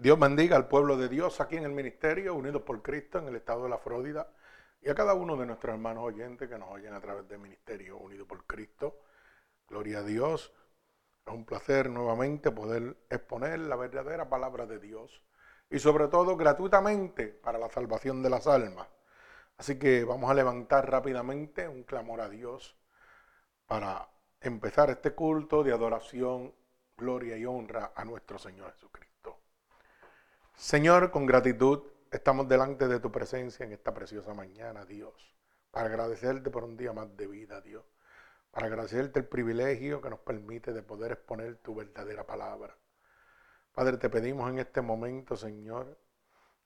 Dios bendiga al pueblo de Dios aquí en el ministerio, unidos por Cristo en el estado de la Florida, y a cada uno de nuestros hermanos oyentes que nos oyen a través del ministerio unido por Cristo. Gloria a Dios. Es un placer nuevamente poder exponer la verdadera palabra de Dios y sobre todo gratuitamente para la salvación de las almas. Así que vamos a levantar rápidamente un clamor a Dios para empezar este culto de adoración, gloria y honra a nuestro Señor Jesucristo. Señor, con gratitud estamos delante de tu presencia en esta preciosa mañana, Dios, para agradecerte por un día más de vida, Dios, para agradecerte el privilegio que nos permite de poder exponer tu verdadera palabra. Padre, te pedimos en este momento, Señor,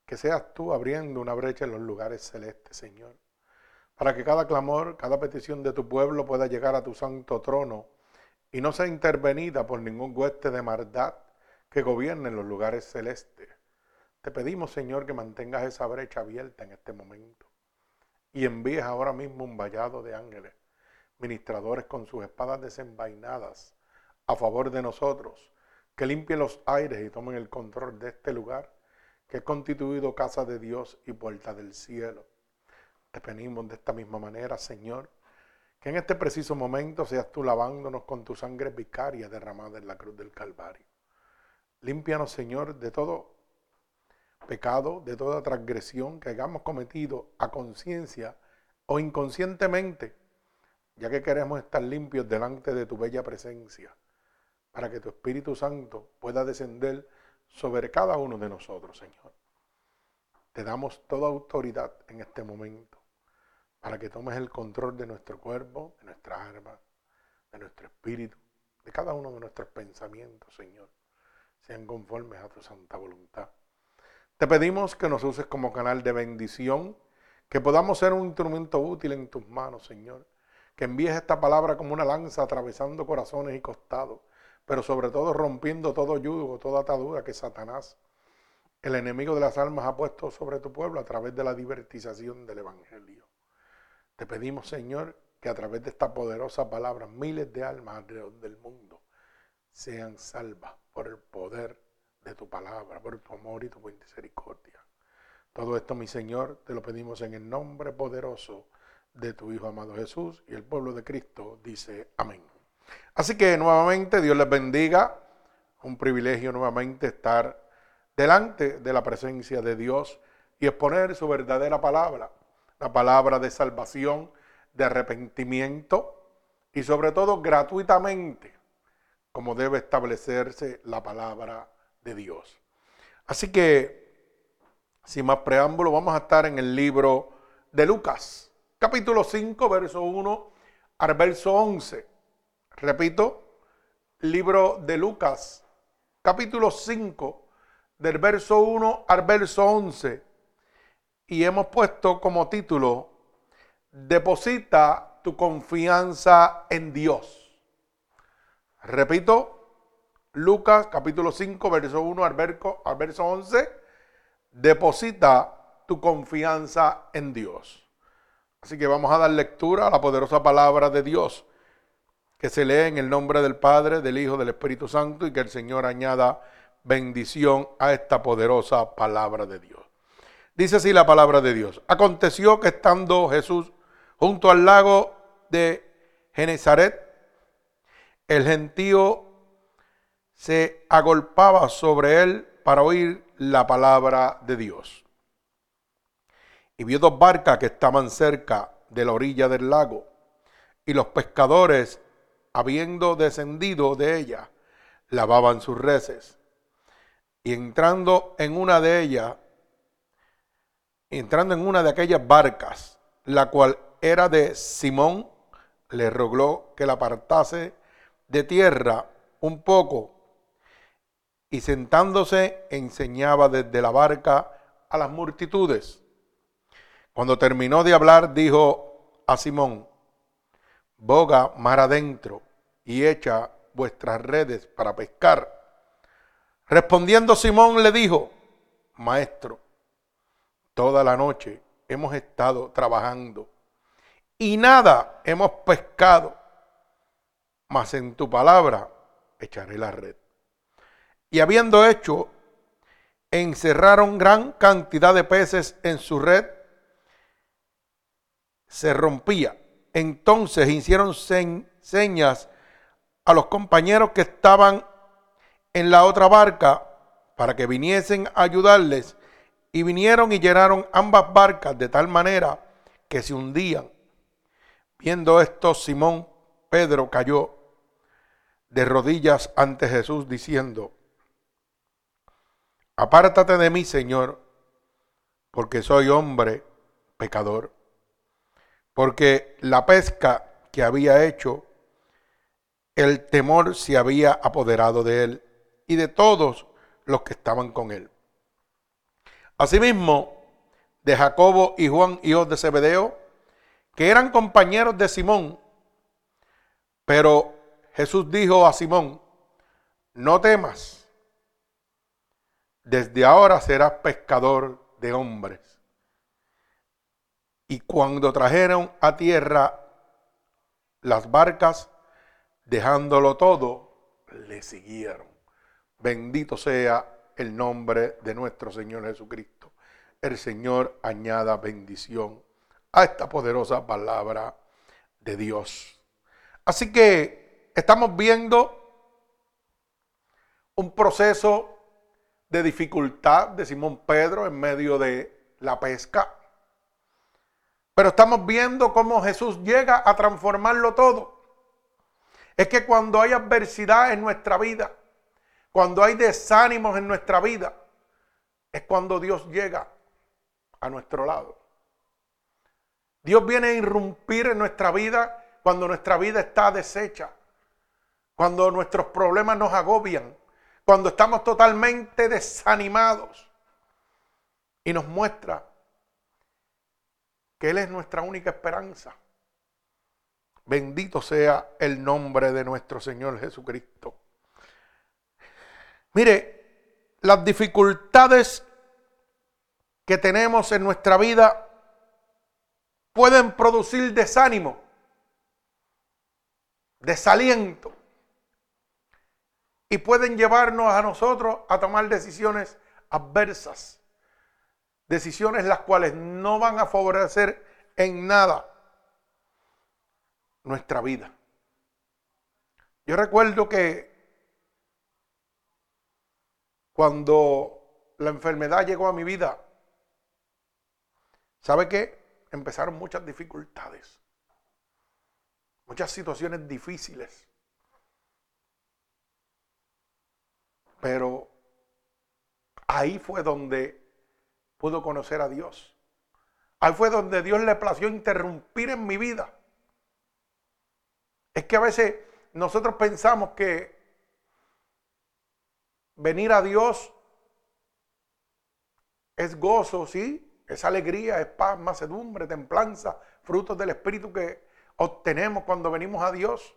que seas tú abriendo una brecha en los lugares celestes, Señor, para que cada clamor, cada petición de tu pueblo pueda llegar a tu santo trono y no sea intervenida por ningún hueste de maldad que gobierne en los lugares celestes. Te pedimos, Señor, que mantengas esa brecha abierta en este momento y envíes ahora mismo un vallado de ángeles, ministradores con sus espadas desenvainadas a favor de nosotros, que limpien los aires y tomen el control de este lugar que es constituido casa de Dios y puerta del cielo. Te pedimos de esta misma manera, Señor, que en este preciso momento seas tú lavándonos con tu sangre vicaria derramada en la cruz del Calvario. Límpianos, Señor, de todo pecado, de toda transgresión que hayamos cometido a conciencia o inconscientemente, ya que queremos estar limpios delante de tu bella presencia, para que tu Espíritu Santo pueda descender sobre cada uno de nosotros, Señor. Te damos toda autoridad en este momento, para que tomes el control de nuestro cuerpo, de nuestra alma, de nuestro espíritu, de cada uno de nuestros pensamientos, Señor, sean conformes a tu santa voluntad. Te pedimos que nos uses como canal de bendición, que podamos ser un instrumento útil en tus manos, Señor. Que envíes esta palabra como una lanza atravesando corazones y costados, pero sobre todo rompiendo todo yugo, toda atadura que Satanás, el enemigo de las almas, ha puesto sobre tu pueblo a través de la divertización del Evangelio. Te pedimos, Señor, que a través de esta poderosa palabra miles de almas alrededor del mundo sean salvas por el poder de tu palabra, por tu amor y tu misericordia. Todo esto, mi Señor, te lo pedimos en el nombre poderoso de tu Hijo amado Jesús y el pueblo de Cristo dice amén. Así que nuevamente Dios les bendiga. Un privilegio nuevamente estar delante de la presencia de Dios y exponer su verdadera palabra, la palabra de salvación, de arrepentimiento y sobre todo gratuitamente, como debe establecerse la palabra de Dios. Así que, sin más preámbulo, vamos a estar en el libro de Lucas, capítulo 5, verso 1 al verso 11. Repito, libro de Lucas, capítulo 5, del verso 1 al verso 11. Y hemos puesto como título, Deposita tu confianza en Dios. Repito, Lucas capítulo 5, verso 1 al verso, al verso 11, deposita tu confianza en Dios. Así que vamos a dar lectura a la poderosa palabra de Dios que se lee en el nombre del Padre, del Hijo, del Espíritu Santo y que el Señor añada bendición a esta poderosa palabra de Dios. Dice así la palabra de Dios. Aconteció que estando Jesús junto al lago de Genezaret, el gentío se agolpaba sobre él para oír la palabra de Dios. Y vio dos barcas que estaban cerca de la orilla del lago, y los pescadores, habiendo descendido de ella, lavaban sus reces. Y entrando en una de ellas, entrando en una de aquellas barcas, la cual era de Simón, le rogó que la apartase de tierra un poco y sentándose enseñaba desde la barca a las multitudes. Cuando terminó de hablar, dijo a Simón, boga mar adentro y echa vuestras redes para pescar. Respondiendo Simón le dijo, Maestro, toda la noche hemos estado trabajando y nada hemos pescado, mas en tu palabra echaré la red. Y habiendo hecho encerraron gran cantidad de peces en su red, se rompía. Entonces hicieron señas a los compañeros que estaban en la otra barca para que viniesen a ayudarles y vinieron y llenaron ambas barcas de tal manera que se hundían. Viendo esto, Simón Pedro cayó de rodillas ante Jesús diciendo, apártate de mí, Señor, porque soy hombre pecador. Porque la pesca que había hecho, el temor se había apoderado de él y de todos los que estaban con él. Asimismo, de Jacobo y Juan, hijos de Zebedeo, que eran compañeros de Simón. Pero Jesús dijo a Simón, no temas, desde ahora serás pescador de hombres. Y cuando trajeron a tierra las barcas, dejándolo todo, le siguieron. Bendito sea el nombre de nuestro Señor Jesucristo. El Señor añada bendición a esta poderosa palabra de Dios. Así que estamos viendo un proceso de dificultad de Simón Pedro en medio de la pesca. Pero estamos viendo cómo Jesús llega a transformarlo todo. Es que cuando hay adversidad en nuestra vida, cuando hay desánimos en nuestra vida, es cuando Dios llega a nuestro lado. Dios viene a irrumpir en nuestra vida cuando nuestra vida está deshecha, cuando nuestros problemas nos agobian, cuando estamos totalmente desanimados. Y nos muestra que Él es nuestra única esperanza. Bendito sea el nombre de nuestro Señor Jesucristo. Mire, las dificultades que tenemos en nuestra vida pueden producir desánimo, desaliento y pueden llevarnos a nosotros a tomar decisiones adversas, decisiones las cuales no van a favorecer en nada nuestra vida. Yo recuerdo que cuando la enfermedad llegó a mi vida, ¿sabe qué? Empezaron muchas dificultades, muchas situaciones difíciles. Pero ahí fue donde pudo conocer a Dios. Ahí fue donde Dios le plació interrumpir en mi vida. Es que a veces nosotros pensamos que venir a Dios es gozo, sí, es alegría, es paz, macedumbre, templanza, frutos del Espíritu que obtenemos cuando venimos a Dios.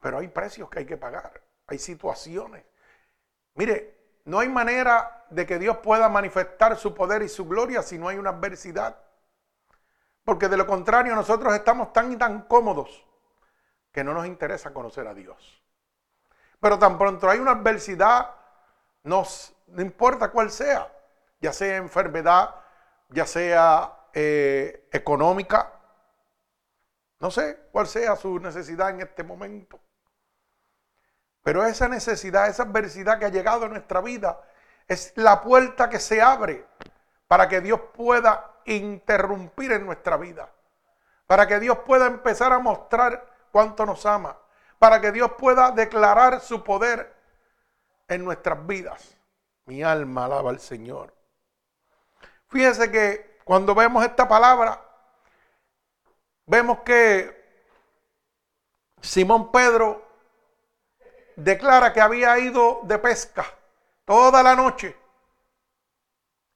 Pero hay precios que hay que pagar, hay situaciones. Mire, no hay manera de que Dios pueda manifestar su poder y su gloria si no hay una adversidad. Porque de lo contrario nosotros estamos tan y tan cómodos que no nos interesa conocer a Dios. Pero tan pronto hay una adversidad, no importa cuál sea, ya sea enfermedad, ya sea eh, económica, no sé cuál sea su necesidad en este momento. Pero esa necesidad, esa adversidad que ha llegado a nuestra vida, es la puerta que se abre para que Dios pueda interrumpir en nuestra vida. Para que Dios pueda empezar a mostrar cuánto nos ama para que Dios pueda declarar su poder en nuestras vidas. Mi alma alaba al Señor. Fíjese que cuando vemos esta palabra, vemos que Simón Pedro declara que había ido de pesca toda la noche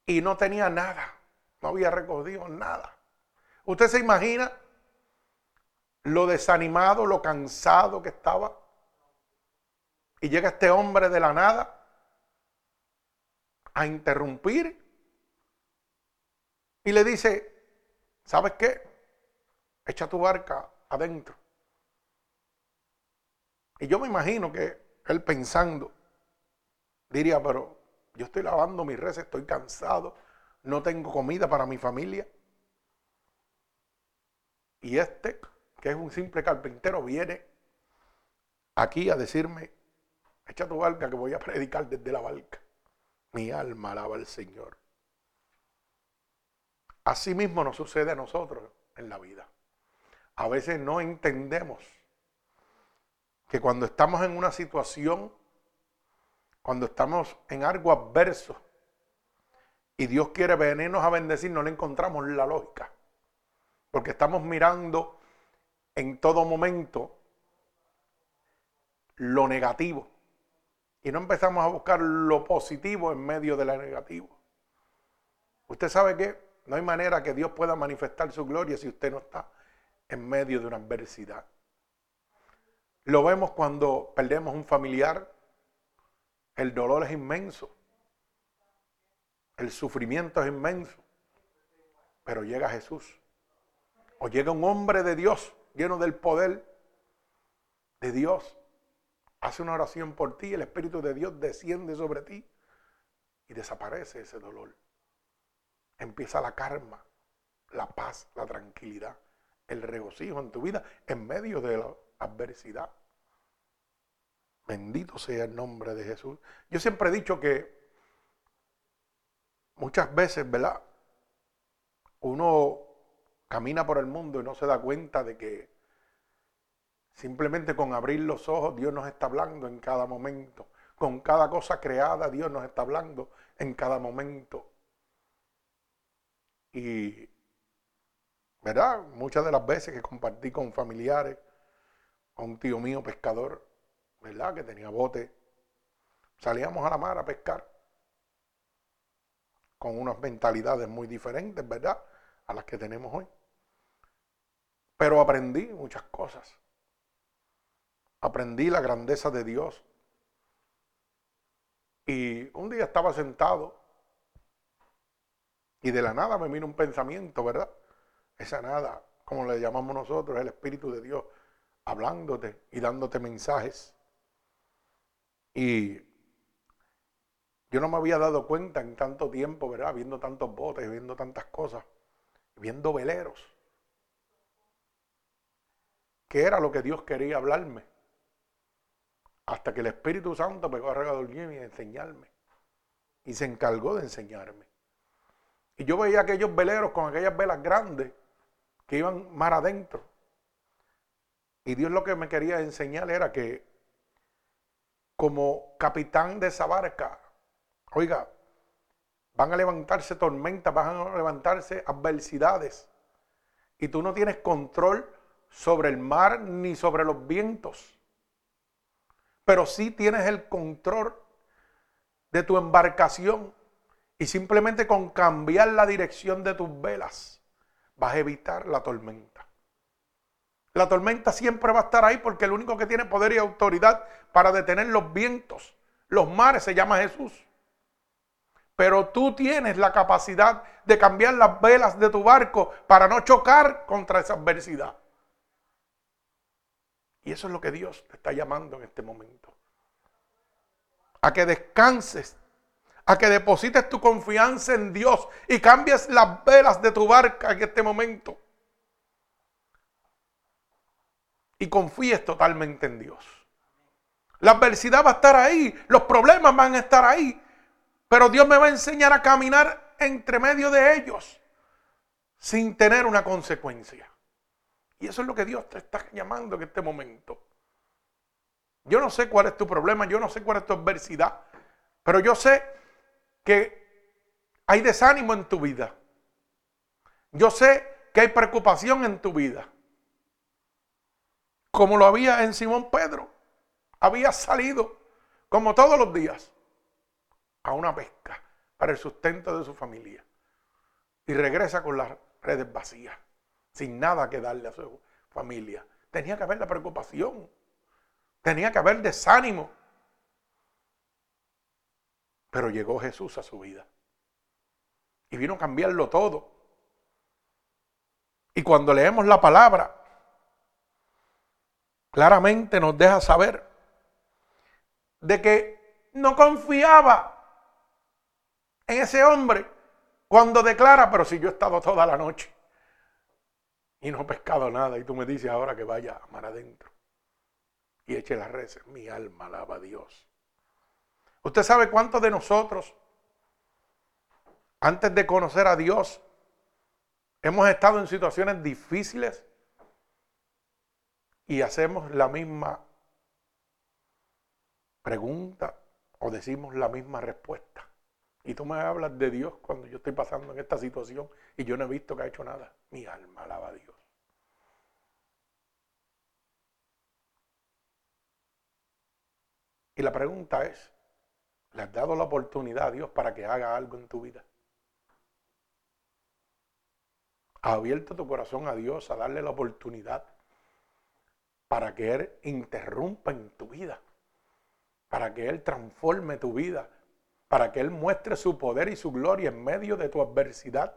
y no tenía nada, no había recogido nada. ¿Usted se imagina lo desanimado, lo cansado que estaba. Y llega este hombre de la nada a interrumpir y le dice, ¿sabes qué? Echa tu barca adentro. Y yo me imagino que él pensando, diría, pero yo estoy lavando mis redes, estoy cansado, no tengo comida para mi familia. Y este, que es un simple carpintero, viene aquí a decirme, echa tu barca que voy a predicar desde la barca. Mi alma alaba al Señor. Así mismo nos sucede a nosotros en la vida. A veces no entendemos que cuando estamos en una situación, cuando estamos en algo adverso y Dios quiere venirnos a bendecir, no le encontramos la lógica. Porque estamos mirando en todo momento lo negativo. Y no empezamos a buscar lo positivo en medio de lo negativo. Usted sabe que no hay manera que Dios pueda manifestar su gloria si usted no está en medio de una adversidad. Lo vemos cuando perdemos un familiar. El dolor es inmenso. El sufrimiento es inmenso. Pero llega Jesús. O llega un hombre de Dios lleno del poder de Dios. Hace una oración por ti. El Espíritu de Dios desciende sobre ti. Y desaparece ese dolor. Empieza la karma, la paz, la tranquilidad el regocijo en tu vida en medio de la adversidad. Bendito sea el nombre de Jesús. Yo siempre he dicho que muchas veces, ¿verdad? Uno camina por el mundo y no se da cuenta de que simplemente con abrir los ojos Dios nos está hablando en cada momento. Con cada cosa creada Dios nos está hablando en cada momento. Y ¿verdad? Muchas de las veces que compartí con familiares, con un tío mío pescador, ¿verdad? Que tenía bote, salíamos a la mar a pescar con unas mentalidades muy diferentes, ¿verdad? A las que tenemos hoy. Pero aprendí muchas cosas. Aprendí la grandeza de Dios. Y un día estaba sentado y de la nada me vino un pensamiento, ¿verdad? esa nada, como le llamamos nosotros, el Espíritu de Dios hablándote y dándote mensajes. Y yo no me había dado cuenta en tanto tiempo, ¿verdad? Viendo tantos botes, viendo tantas cosas, viendo veleros, que era lo que Dios quería hablarme. Hasta que el Espíritu Santo pegó a regador y enseñarme. Y se encargó de enseñarme. Y yo veía aquellos veleros con aquellas velas grandes que iban mar adentro. Y Dios lo que me quería enseñar era que como capitán de esa barca, oiga, van a levantarse tormentas, van a levantarse adversidades. Y tú no tienes control sobre el mar ni sobre los vientos. Pero sí tienes el control de tu embarcación. Y simplemente con cambiar la dirección de tus velas vas a evitar la tormenta. La tormenta siempre va a estar ahí porque el único que tiene poder y autoridad para detener los vientos, los mares, se llama Jesús. Pero tú tienes la capacidad de cambiar las velas de tu barco para no chocar contra esa adversidad. Y eso es lo que Dios te está llamando en este momento. A que descanses a que deposites tu confianza en Dios y cambies las velas de tu barca en este momento. Y confíes totalmente en Dios. La adversidad va a estar ahí, los problemas van a estar ahí, pero Dios me va a enseñar a caminar entre medio de ellos sin tener una consecuencia. Y eso es lo que Dios te está llamando en este momento. Yo no sé cuál es tu problema, yo no sé cuál es tu adversidad, pero yo sé que hay desánimo en tu vida. Yo sé que hay preocupación en tu vida. Como lo había en Simón Pedro. Había salido, como todos los días, a una pesca para el sustento de su familia. Y regresa con las redes vacías, sin nada que darle a su familia. Tenía que haber la preocupación. Tenía que haber desánimo. Pero llegó Jesús a su vida. Y vino a cambiarlo todo. Y cuando leemos la palabra, claramente nos deja saber de que no confiaba en ese hombre cuando declara, pero si yo he estado toda la noche y no he pescado nada y tú me dices ahora que vaya a mar adentro y eche las redes, mi alma alaba a Dios. Usted sabe cuántos de nosotros, antes de conocer a Dios, hemos estado en situaciones difíciles y hacemos la misma pregunta o decimos la misma respuesta. Y tú me hablas de Dios cuando yo estoy pasando en esta situación y yo no he visto que ha hecho nada. Mi alma alaba a Dios. Y la pregunta es, ¿le has dado la oportunidad a Dios para que haga algo en tu vida? ¿Has abierto tu corazón a Dios a darle la oportunidad para que Él interrumpa en tu vida? Para que Él transforme tu vida para que Él muestre su poder y su gloria en medio de tu adversidad,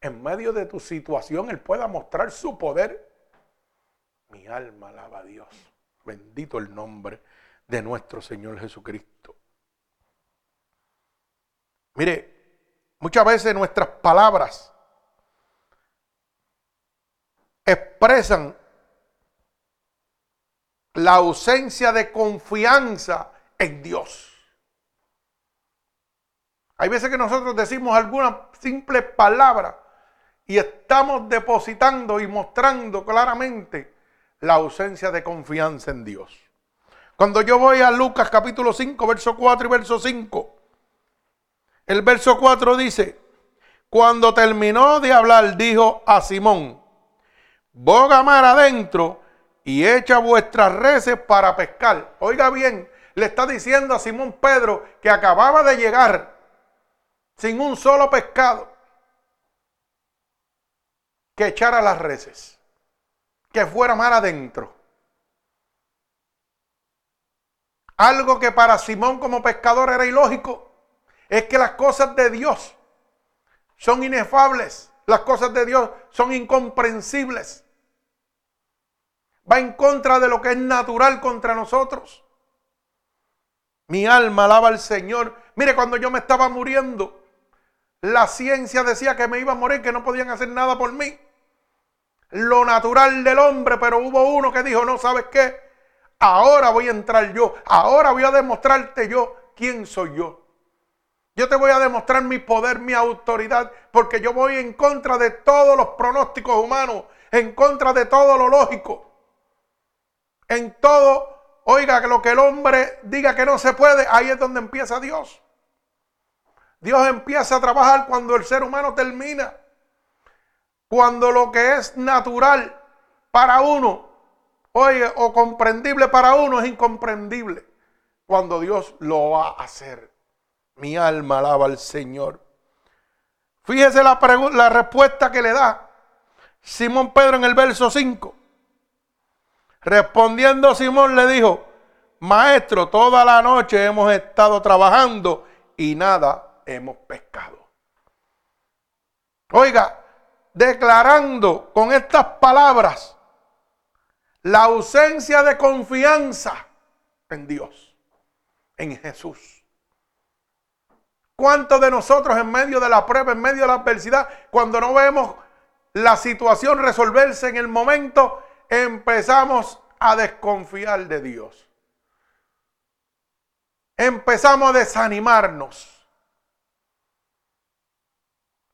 en medio de tu situación, Él pueda mostrar su poder. Mi alma alaba a Dios. Bendito el nombre de nuestro Señor Jesucristo. Mire, muchas veces nuestras palabras expresan la ausencia de confianza en Dios. Hay veces que nosotros decimos alguna simple palabra y estamos depositando y mostrando claramente la ausencia de confianza en Dios. Cuando yo voy a Lucas capítulo 5, verso 4 y verso 5, el verso 4 dice, cuando terminó de hablar, dijo a Simón, boga mar adentro y echa vuestras reses para pescar. Oiga bien, le está diciendo a Simón Pedro que acababa de llegar sin un solo pescado, que echara las reses, que fuera mar adentro. Algo que para Simón como pescador era ilógico, es que las cosas de Dios son inefables, las cosas de Dios son incomprensibles. Va en contra de lo que es natural contra nosotros. Mi alma alaba al Señor. Mire, cuando yo me estaba muriendo, la ciencia decía que me iba a morir, que no podían hacer nada por mí. Lo natural del hombre, pero hubo uno que dijo, no sabes qué, ahora voy a entrar yo, ahora voy a demostrarte yo quién soy yo. Yo te voy a demostrar mi poder, mi autoridad, porque yo voy en contra de todos los pronósticos humanos, en contra de todo lo lógico. En todo, oiga, que lo que el hombre diga que no se puede, ahí es donde empieza Dios. Dios empieza a trabajar cuando el ser humano termina. Cuando lo que es natural para uno, oye, o comprendible para uno es incomprendible. Cuando Dios lo va a hacer. Mi alma alaba al Señor. Fíjese la, la respuesta que le da Simón Pedro en el verso 5. Respondiendo Simón le dijo, Maestro, toda la noche hemos estado trabajando y nada hemos pescado. Oiga, declarando con estas palabras la ausencia de confianza en Dios, en Jesús. ¿Cuántos de nosotros en medio de la prueba, en medio de la adversidad, cuando no vemos la situación resolverse en el momento, empezamos a desconfiar de Dios? Empezamos a desanimarnos.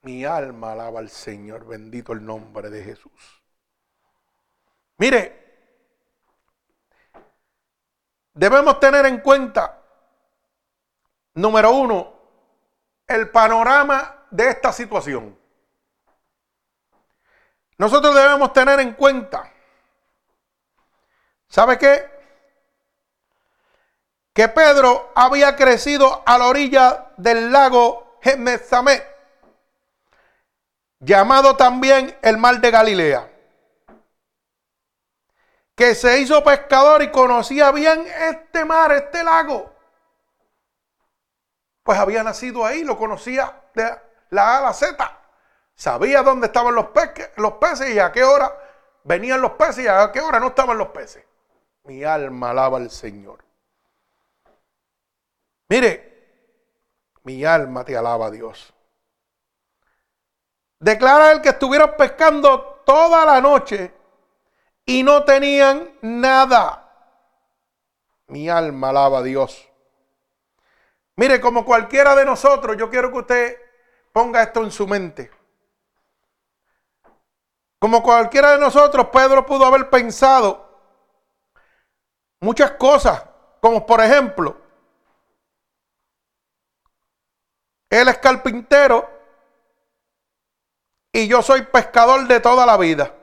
Mi alma alaba al Señor, bendito el nombre de Jesús. Mire, debemos tener en cuenta, número uno, el panorama de esta situación. Nosotros debemos tener en cuenta, ¿sabe qué? Que Pedro había crecido a la orilla del lago Genezamet llamado también el mar de Galilea, que se hizo pescador y conocía bien este mar, este lago. Pues había nacido ahí, lo conocía de la A a la Z. Sabía dónde estaban los, los peces y a qué hora venían los peces y a qué hora no estaban los peces. Mi alma alaba al Señor. Mire, Mi alma te alaba, Dios. Declara el que estuvieron pescando toda la noche y no tenían nada. Mi alma alaba a Dios. Mire, como cualquiera de nosotros, yo quiero que usted ponga esto en su mente. Como cualquiera de nosotros, Pedro pudo haber pensado muchas cosas, como por ejemplo, él es carpintero y yo soy pescador de toda la vida.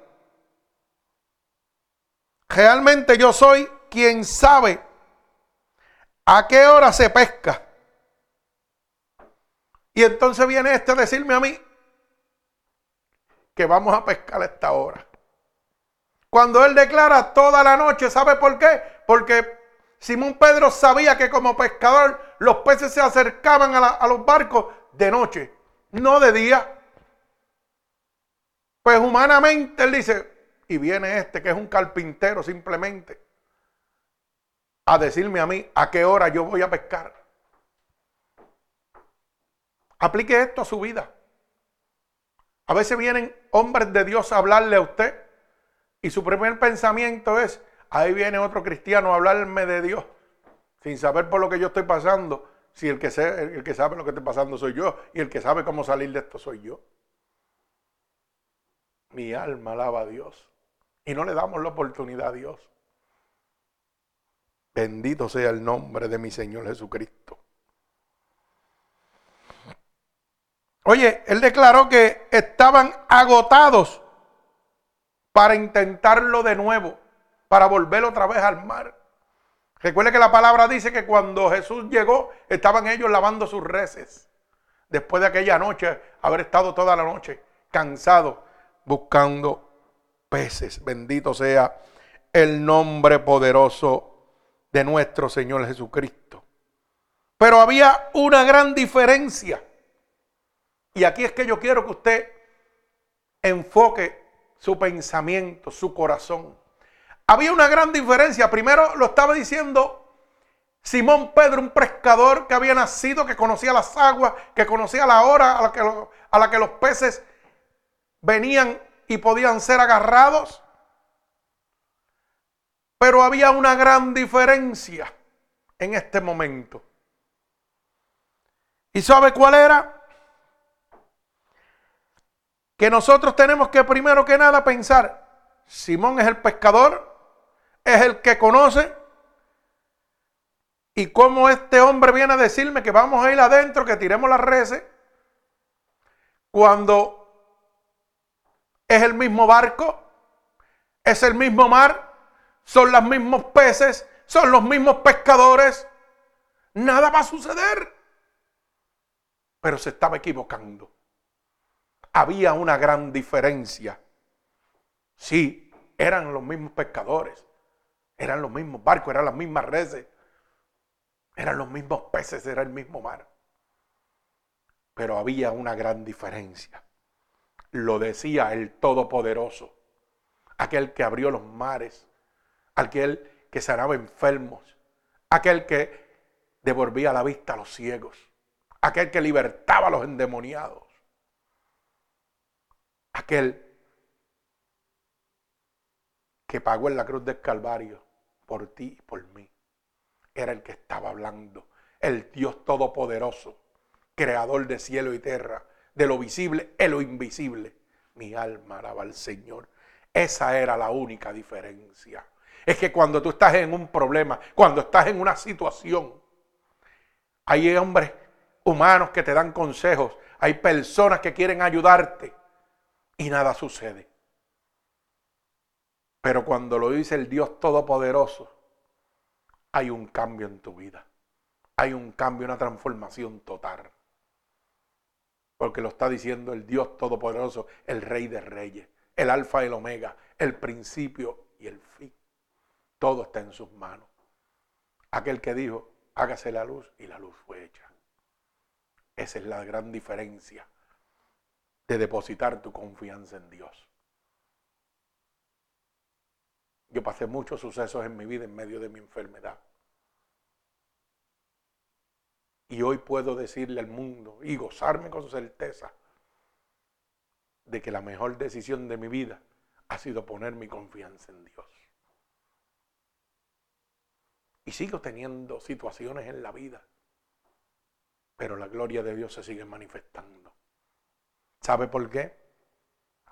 Realmente yo soy quien sabe a qué hora se pesca. Y entonces viene este a decirme a mí que vamos a pescar a esta hora. Cuando él declara toda la noche, ¿sabe por qué? Porque Simón Pedro sabía que como pescador los peces se acercaban a, los barcos de noche, no de día. Pues humanamente él dice, y viene este que es un carpintero simplemente a decirme a mí a qué hora yo voy a pescar. Aplique esto a su vida. A veces vienen hombres de Dios a hablarle a usted y su primer pensamiento es, ahí viene otro cristiano a hablarme de Dios, sin saber por lo que yo estoy pasando, si el que, el que sabe lo que estoy pasando soy yo y el que sabe cómo salir de esto soy yo. Mi alma alaba a Dios y no le damos la oportunidad a Dios. Bendito sea el nombre de mi Señor Jesucristo. Oye, él declaró que estaban agotados para intentarlo de nuevo, para volver otra vez al mar. Recuerde que la palabra dice que cuando Jesús llegó, estaban ellos lavando sus reces. Después de aquella noche, haber estado toda la noche cansados buscando peces. Bendito sea el nombre poderoso de nuestro Señor Jesucristo. Pero había una gran diferencia. Y aquí es que yo quiero que usted enfoque su pensamiento, su corazón. Había una gran diferencia. Primero lo estaba diciendo Simón Pedro, un pescador que había nacido, que conocía las aguas, que conocía la hora a la que, los peces venían y podían ser agarrados. Pero había una gran diferencia en este momento. ¿Y sabe cuál era? Que nosotros tenemos que primero que nada pensar, Simón es el pescador, es el que conoce, y cómo este hombre viene a decirme que vamos a ir adentro, que tiremos las redes, cuando es el mismo barco, es el mismo mar, son los mismos peces, son los mismos pescadores. Nada va a suceder. Pero se estaba equivocando. Había una gran diferencia. Sí, eran los mismos pescadores, eran los mismos barcos, eran las mismas redes, eran los mismos peces, era el mismo mar. Pero había una gran diferencia. Lo decía el Todopoderoso, aquel que abrió los mares, aquel que sanaba enfermos, aquel que devolvía la vista a los ciegos, aquel que libertaba a los endemoniados, aquel que pagó en la cruz del Calvario por ti y por mí. Era el que estaba hablando, el Dios Todopoderoso, creador de cielo y tierra, de lo visible y lo invisible. Mi alma alaba al Señor. Esa era la única diferencia es que cuando tú estás en un problema, cuando estás en una situación, hay hombres humanos que te dan consejos, hay personas que quieren ayudarte y nada sucede. Pero cuando lo dice el Dios Todopoderoso, hay un cambio en tu vida. Hay un cambio, una transformación total. Porque lo está diciendo el Dios Todopoderoso, el Rey de Reyes, el Alfa y el Omega, el principio y el fin. Todo está en sus manos. Aquel que dijo, hágase la luz y la luz fue hecha. Esa es la gran diferencia de depositar tu confianza en Dios. Yo pasé muchos sucesos en mi vida en medio de mi enfermedad. Y hoy puedo decirle al mundo y gozarme con certeza de que la mejor decisión de mi vida ha sido poner mi confianza en Dios. Y sigo teniendo situaciones en la vida, pero la gloria de Dios se sigue manifestando. ¿Sabe por qué?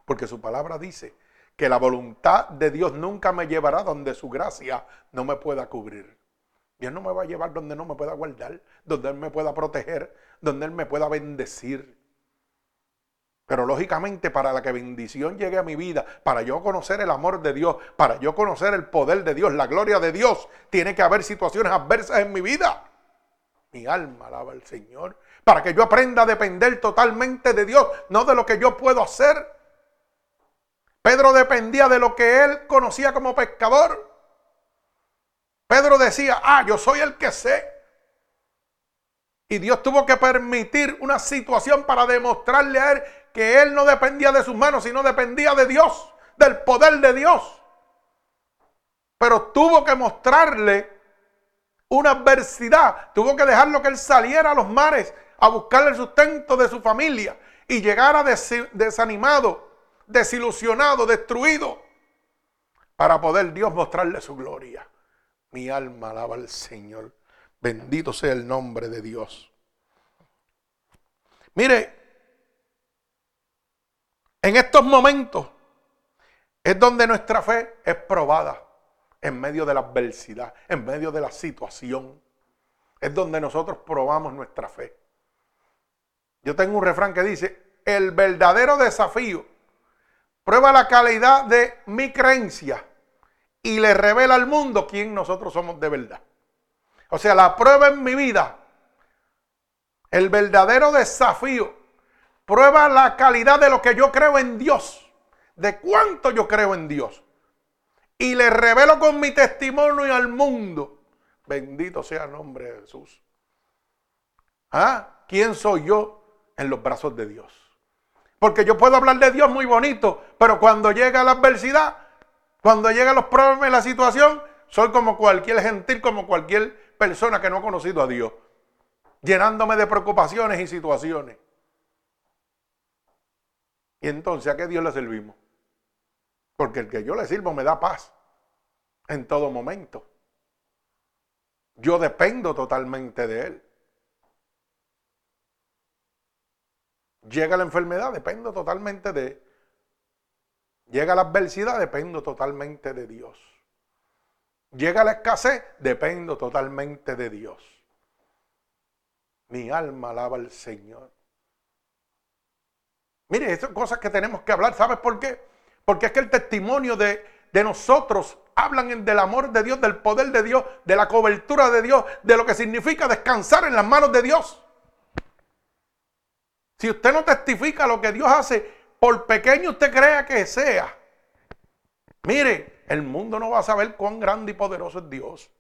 Porque su palabra dice que la voluntad de Dios nunca me llevará donde su gracia no me pueda cubrir. Dios no me va a llevar donde no me pueda guardar, donde Él me pueda proteger, donde Él me pueda bendecir. Pero lógicamente para la que bendición llegue a mi vida, para yo conocer el amor de Dios, para yo conocer el poder de Dios, la gloria de Dios, tiene que haber situaciones adversas en mi vida. Mi alma alaba al Señor. Para que yo aprenda a depender totalmente de Dios, no de lo que yo puedo hacer. Pedro dependía de lo que él conocía como pescador. Pedro decía, ah, yo soy el que sé. Y Dios tuvo que permitir una situación para demostrarle a él que él no dependía de sus manos, sino dependía de Dios, del poder de Dios. Pero tuvo que mostrarle una adversidad. Tuvo que dejarlo que él saliera a los mares a buscar el sustento de su familia y llegara desanimado, desilusionado, destruido, para poder Dios mostrarle su gloria. Mi alma alaba al Señor. Bendito sea el nombre de Dios. Mire, en estos momentos es donde nuestra fe es probada, en medio de la adversidad, en medio de la situación. Es donde nosotros probamos nuestra fe. Yo tengo un refrán que dice, el verdadero desafío prueba la calidad de mi creencia y le revela al mundo quién nosotros somos de verdad. O sea, la prueba en mi vida, el verdadero desafío, prueba la calidad de lo que yo creo en Dios, de cuánto yo creo en Dios. Y le revelo con mi testimonio al mundo. Bendito sea el nombre de Jesús. ¿Ah? ¿Quién soy yo en los brazos de Dios? Porque yo puedo hablar de Dios muy bonito, pero cuando llega la adversidad, cuando llegan los problemas y la situación, soy como cualquier gentil, como cualquier persona que no ha conocido a Dios, llenándome de preocupaciones y situaciones. Y entonces, ¿a qué Dios le servimos? Porque el que yo le sirvo me da paz en todo momento. Yo dependo totalmente de Él. Llega la enfermedad, dependo totalmente de. Llega la adversidad, dependo totalmente de Dios. Llega la escasez, dependo totalmente de Dios. Mi alma alaba al Señor. Mire, esas cosas que tenemos que hablar. ¿Sabes por qué? Porque es que el testimonio de, de nosotros hablan del amor de Dios, del poder de Dios, de la cobertura de Dios, de lo que significa descansar en las manos de Dios. Si usted no testifica lo que Dios hace, por pequeño usted crea que sea, mire, el mundo no va a saber cuán grande y poderoso es Dios.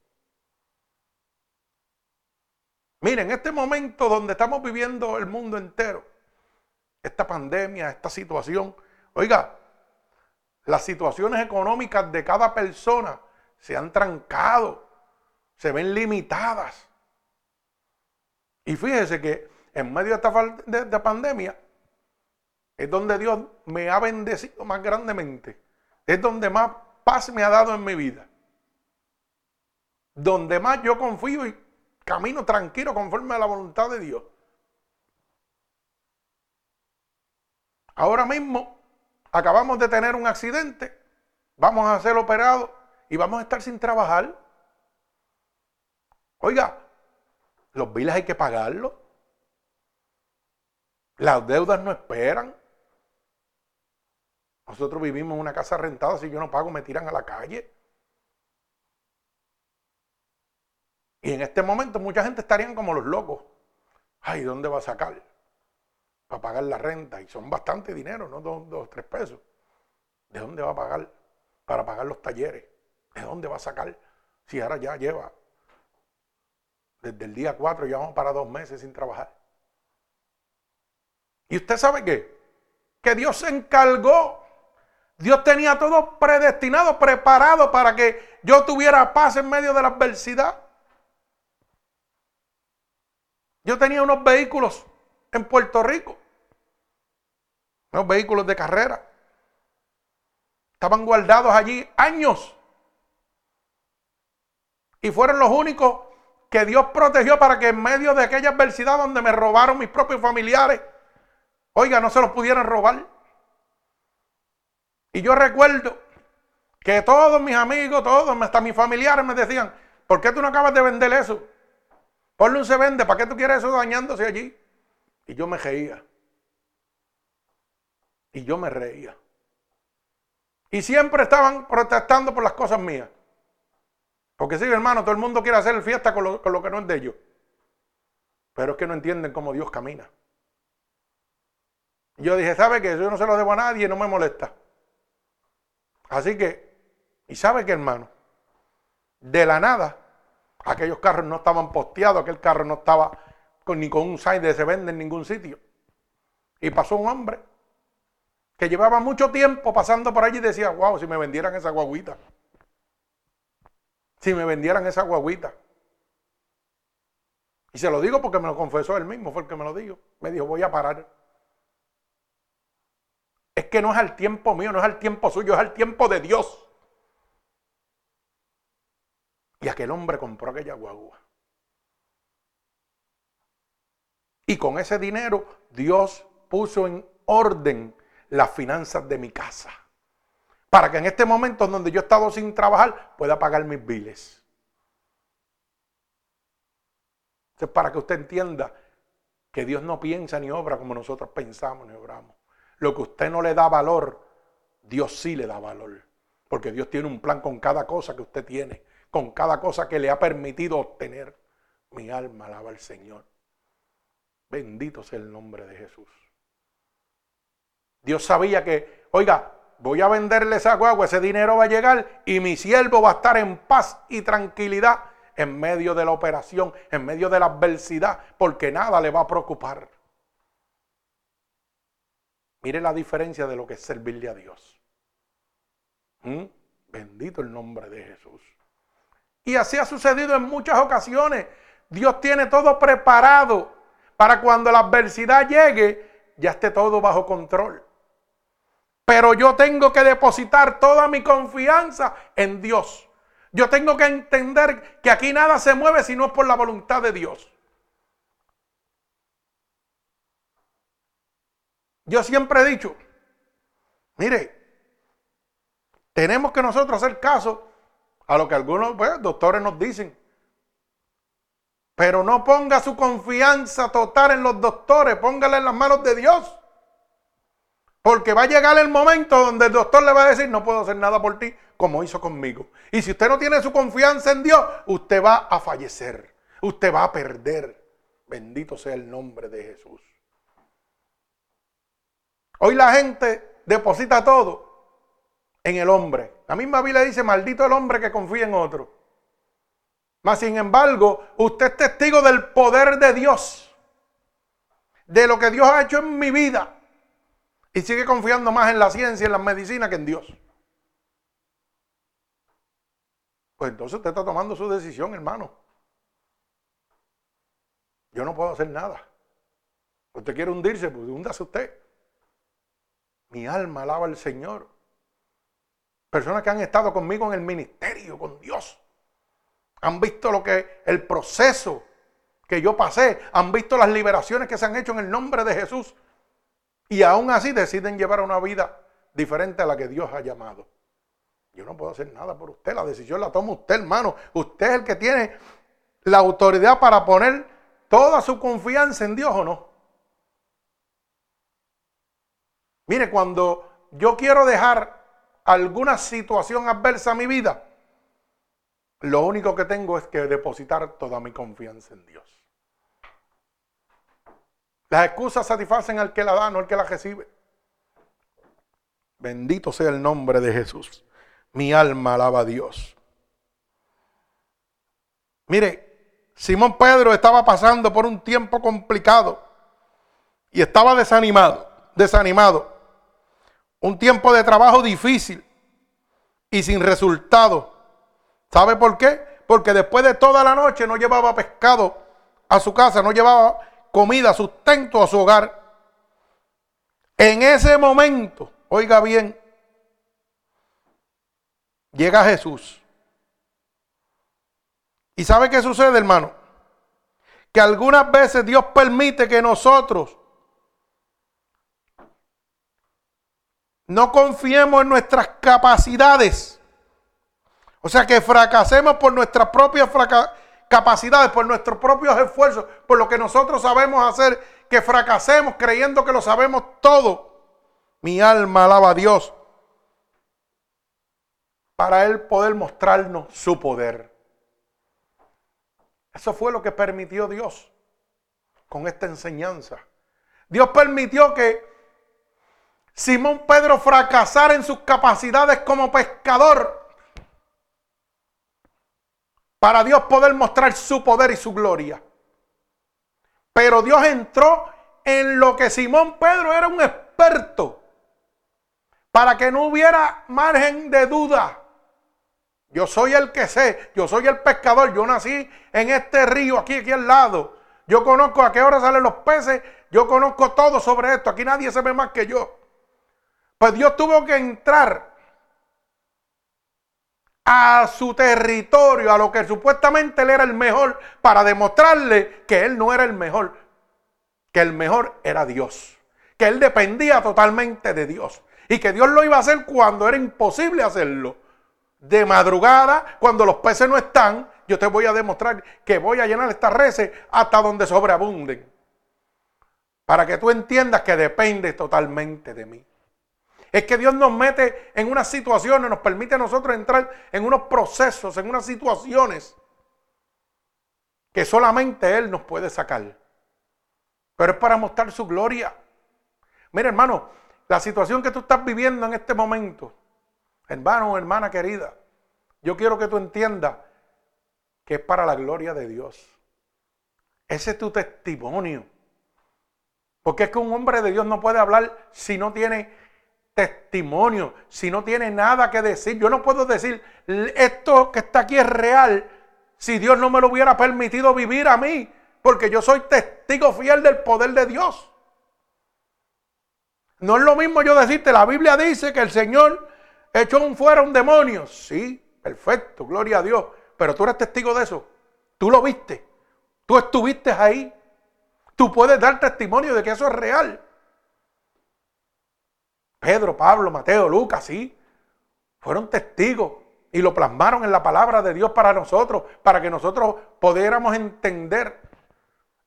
Mire, en este momento donde estamos viviendo el mundo entero, esta pandemia, esta situación, oiga, las situaciones económicas de cada persona se han trancado, se ven limitadas. Y fíjese que en medio de esta, pandemia es donde Dios me ha bendecido más grandemente. Es donde más paz me ha dado en mi vida. Donde más yo confío y camino tranquilo conforme a la voluntad de Dios. Ahora mismo acabamos de tener un accidente, vamos a ser operados y vamos a estar sin trabajar. Oiga, los biles hay que pagarlos. Las deudas no esperan. Nosotros vivimos en una casa rentada, si yo no pago me tiran a la calle. Y en este momento mucha gente estarían como los locos. Ay, ¿dónde va a sacar? para pagar la renta y son bastante dinero, no dos, dos, tres pesos. ¿De dónde va a pagar para pagar los talleres? ¿De dónde va a sacar? Si ahora ya lleva desde el día 4 ya para dos meses sin trabajar. ¿Y usted sabe qué? Que Dios se encargó. Dios tenía todo predestinado, preparado para que yo tuviera paz en medio de la adversidad. Yo tenía unos vehículos en Puerto Rico, unos vehículos de carrera. Estaban guardados allí años. Y fueron los únicos que Dios protegió para que en medio de aquella adversidad donde me robaron mis propios familiares, oiga, no se los pudieran robar. Y yo recuerdo que todos mis amigos, todos, hasta mis familiares me decían, ¿por qué tú no acabas de vender eso? Ponle un se vende, ¿para qué tú quieres eso dañándose allí? Y yo me reía. Y yo me reía. Y siempre estaban protestando por las cosas mías. Porque sí, hermano, todo el mundo quiere hacer fiesta con lo, con lo que no es de ellos. Pero es que no entienden cómo Dios camina. Yo dije, ¿sabe que Yo no se lo debo a nadie, no me molesta. Así que, ¿y sabe qué, hermano? De la nada, aquellos carros no estaban posteados, aquel carro no estaba con, ni con un sign de se vende en ningún sitio. Y pasó un hombre que llevaba mucho tiempo pasando por allí y decía, wow, si me vendieran esa guaguita. Si me vendieran esa guaguita. Y se lo digo porque me lo confesó él mismo, fue el que me lo dijo. Me dijo, voy a parar. Es que no es al tiempo mío, no es al tiempo suyo, es al tiempo de Dios. Y aquel hombre compró aquella guagua. Y con ese dinero Dios puso en orden las finanzas de mi casa. Para que en este momento donde yo he estado sin trabajar pueda pagar mis biles. es para que usted entienda que Dios no piensa ni obra como nosotros pensamos ni obramos. Lo que usted no le da valor, Dios sí le da valor. Porque Dios tiene un plan con cada cosa que usted tiene, con cada cosa que le ha permitido obtener. Mi alma alaba al Señor. Bendito sea el nombre de Jesús. Dios sabía que, oiga, voy a venderle esa guagua, ese dinero va a llegar y mi siervo va a estar en paz y tranquilidad en medio de la operación, en medio de la adversidad, porque nada le va a preocupar. Mire la diferencia de lo que es servirle a Dios. ¿Mm? Bendito el nombre de Jesús. Y así ha sucedido en muchas ocasiones. Dios tiene todo preparado para cuando la adversidad llegue, ya esté todo bajo control. Pero yo tengo que depositar toda mi confianza en Dios. Yo tengo que entender que aquí nada se mueve si no es por la voluntad de Dios. Yo siempre he dicho, mire, tenemos que nosotros hacer caso a lo que algunos pues, doctores nos dicen. Pero no ponga su confianza total en los doctores, póngale en las manos de Dios. Porque va a llegar el momento donde el doctor le va a decir, no puedo hacer nada por ti como hizo conmigo. Y si usted no tiene su confianza en Dios, usted va a fallecer, usted va a perder. Bendito sea el nombre de Jesús. Hoy la gente deposita todo en el hombre. La misma Biblia dice, maldito el hombre que confía en otro. Mas sin embargo, usted es testigo del poder de Dios, de lo que Dios ha hecho en mi vida. Y sigue confiando más en la ciencia y en la medicina que en Dios. Pues entonces usted está tomando su decisión, hermano. Yo no puedo hacer nada. Usted quiere hundirse, pues húndase usted. Mi alma alaba al Señor. Personas que han estado conmigo en el ministerio, con Dios. Han visto lo que el proceso que yo pasé, han visto las liberaciones que se han hecho en el nombre de Jesús. Y aún así deciden llevar una vida diferente a la que Dios ha llamado. Yo no puedo hacer nada por usted, la decisión la toma usted, hermano. Usted es el que tiene la autoridad para poner toda su confianza en Dios o no. Mire, cuando yo quiero dejar alguna situación adversa a mi vida, lo único que tengo es que depositar toda mi confianza en Dios. Las excusas satisfacen al que la da, no al que la recibe. Bendito sea el nombre de Jesús. Mi alma alaba a Dios. Mire, Simón Pedro estaba pasando por un tiempo complicado y estaba desanimado, desanimado. Un tiempo de trabajo difícil y sin resultado. ¿Sabe por qué? Porque después de toda la noche no llevaba pescado a su casa, no llevaba comida, sustento a su hogar. En ese momento, oiga bien, llega Jesús. ¿Y sabe qué sucede, hermano? Que algunas veces Dios permite que nosotros no confiemos en nuestras capacidades. O sea, que fracasemos por nuestras propias capacidades, por nuestros propios esfuerzos, por lo que nosotros sabemos hacer, que fracasemos creyendo que lo sabemos todo. Mi alma alaba a Dios para Él poder mostrarnos su poder. Eso fue lo que permitió Dios con esta enseñanza. Dios permitió que Simón Pedro fracasara en sus capacidades como pescador para Dios poder mostrar su poder y su gloria. Pero Dios entró en lo que Simón Pedro era un experto, para que no hubiera margen de duda. Yo soy el que sé, yo soy el pescador, yo nací en este río aquí, aquí al lado. Yo conozco a qué hora salen los peces, yo conozco todo sobre esto, aquí nadie sabe más que yo. Pues Dios tuvo que entrar a su territorio, a lo que supuestamente él era el mejor, para demostrarle que él no era el mejor, que el mejor era Dios, que él dependía totalmente de Dios y que Dios lo iba a hacer cuando era imposible hacerlo. De madrugada, cuando los peces no están, yo te voy a demostrar que voy a llenar estas reses hasta donde sobreabunden. Para que tú entiendas que depende totalmente de mí. Es que Dios nos mete en unas situaciones, nos permite a nosotros entrar en unos procesos, en unas situaciones que solamente Él nos puede sacar. Pero es para mostrar su gloria. Mira, hermano, la situación que tú estás viviendo en este momento, hermano o hermana querida, yo quiero que tú entiendas que es para la gloria de Dios. Ese es tu testimonio. Porque es que un hombre de Dios no puede hablar si no tiene testimonio, si no tiene nada que decir. Yo no puedo decir, esto que está aquí es real, si Dios no me lo hubiera permitido vivir a mí, porque yo soy testigo fiel del poder de Dios. No es lo mismo yo decirte, la Biblia dice que el Señor echó un fuera un demonio. Sí, perfecto, gloria a Dios. Pero tú eres testigo de eso. Tú lo viste. Tú estuviste ahí. Tú puedes dar testimonio de que eso es real. Pedro, Pablo, Mateo, Lucas, sí, fueron testigos y lo plasmaron en la palabra de Dios para nosotros, para que nosotros pudiéramos entender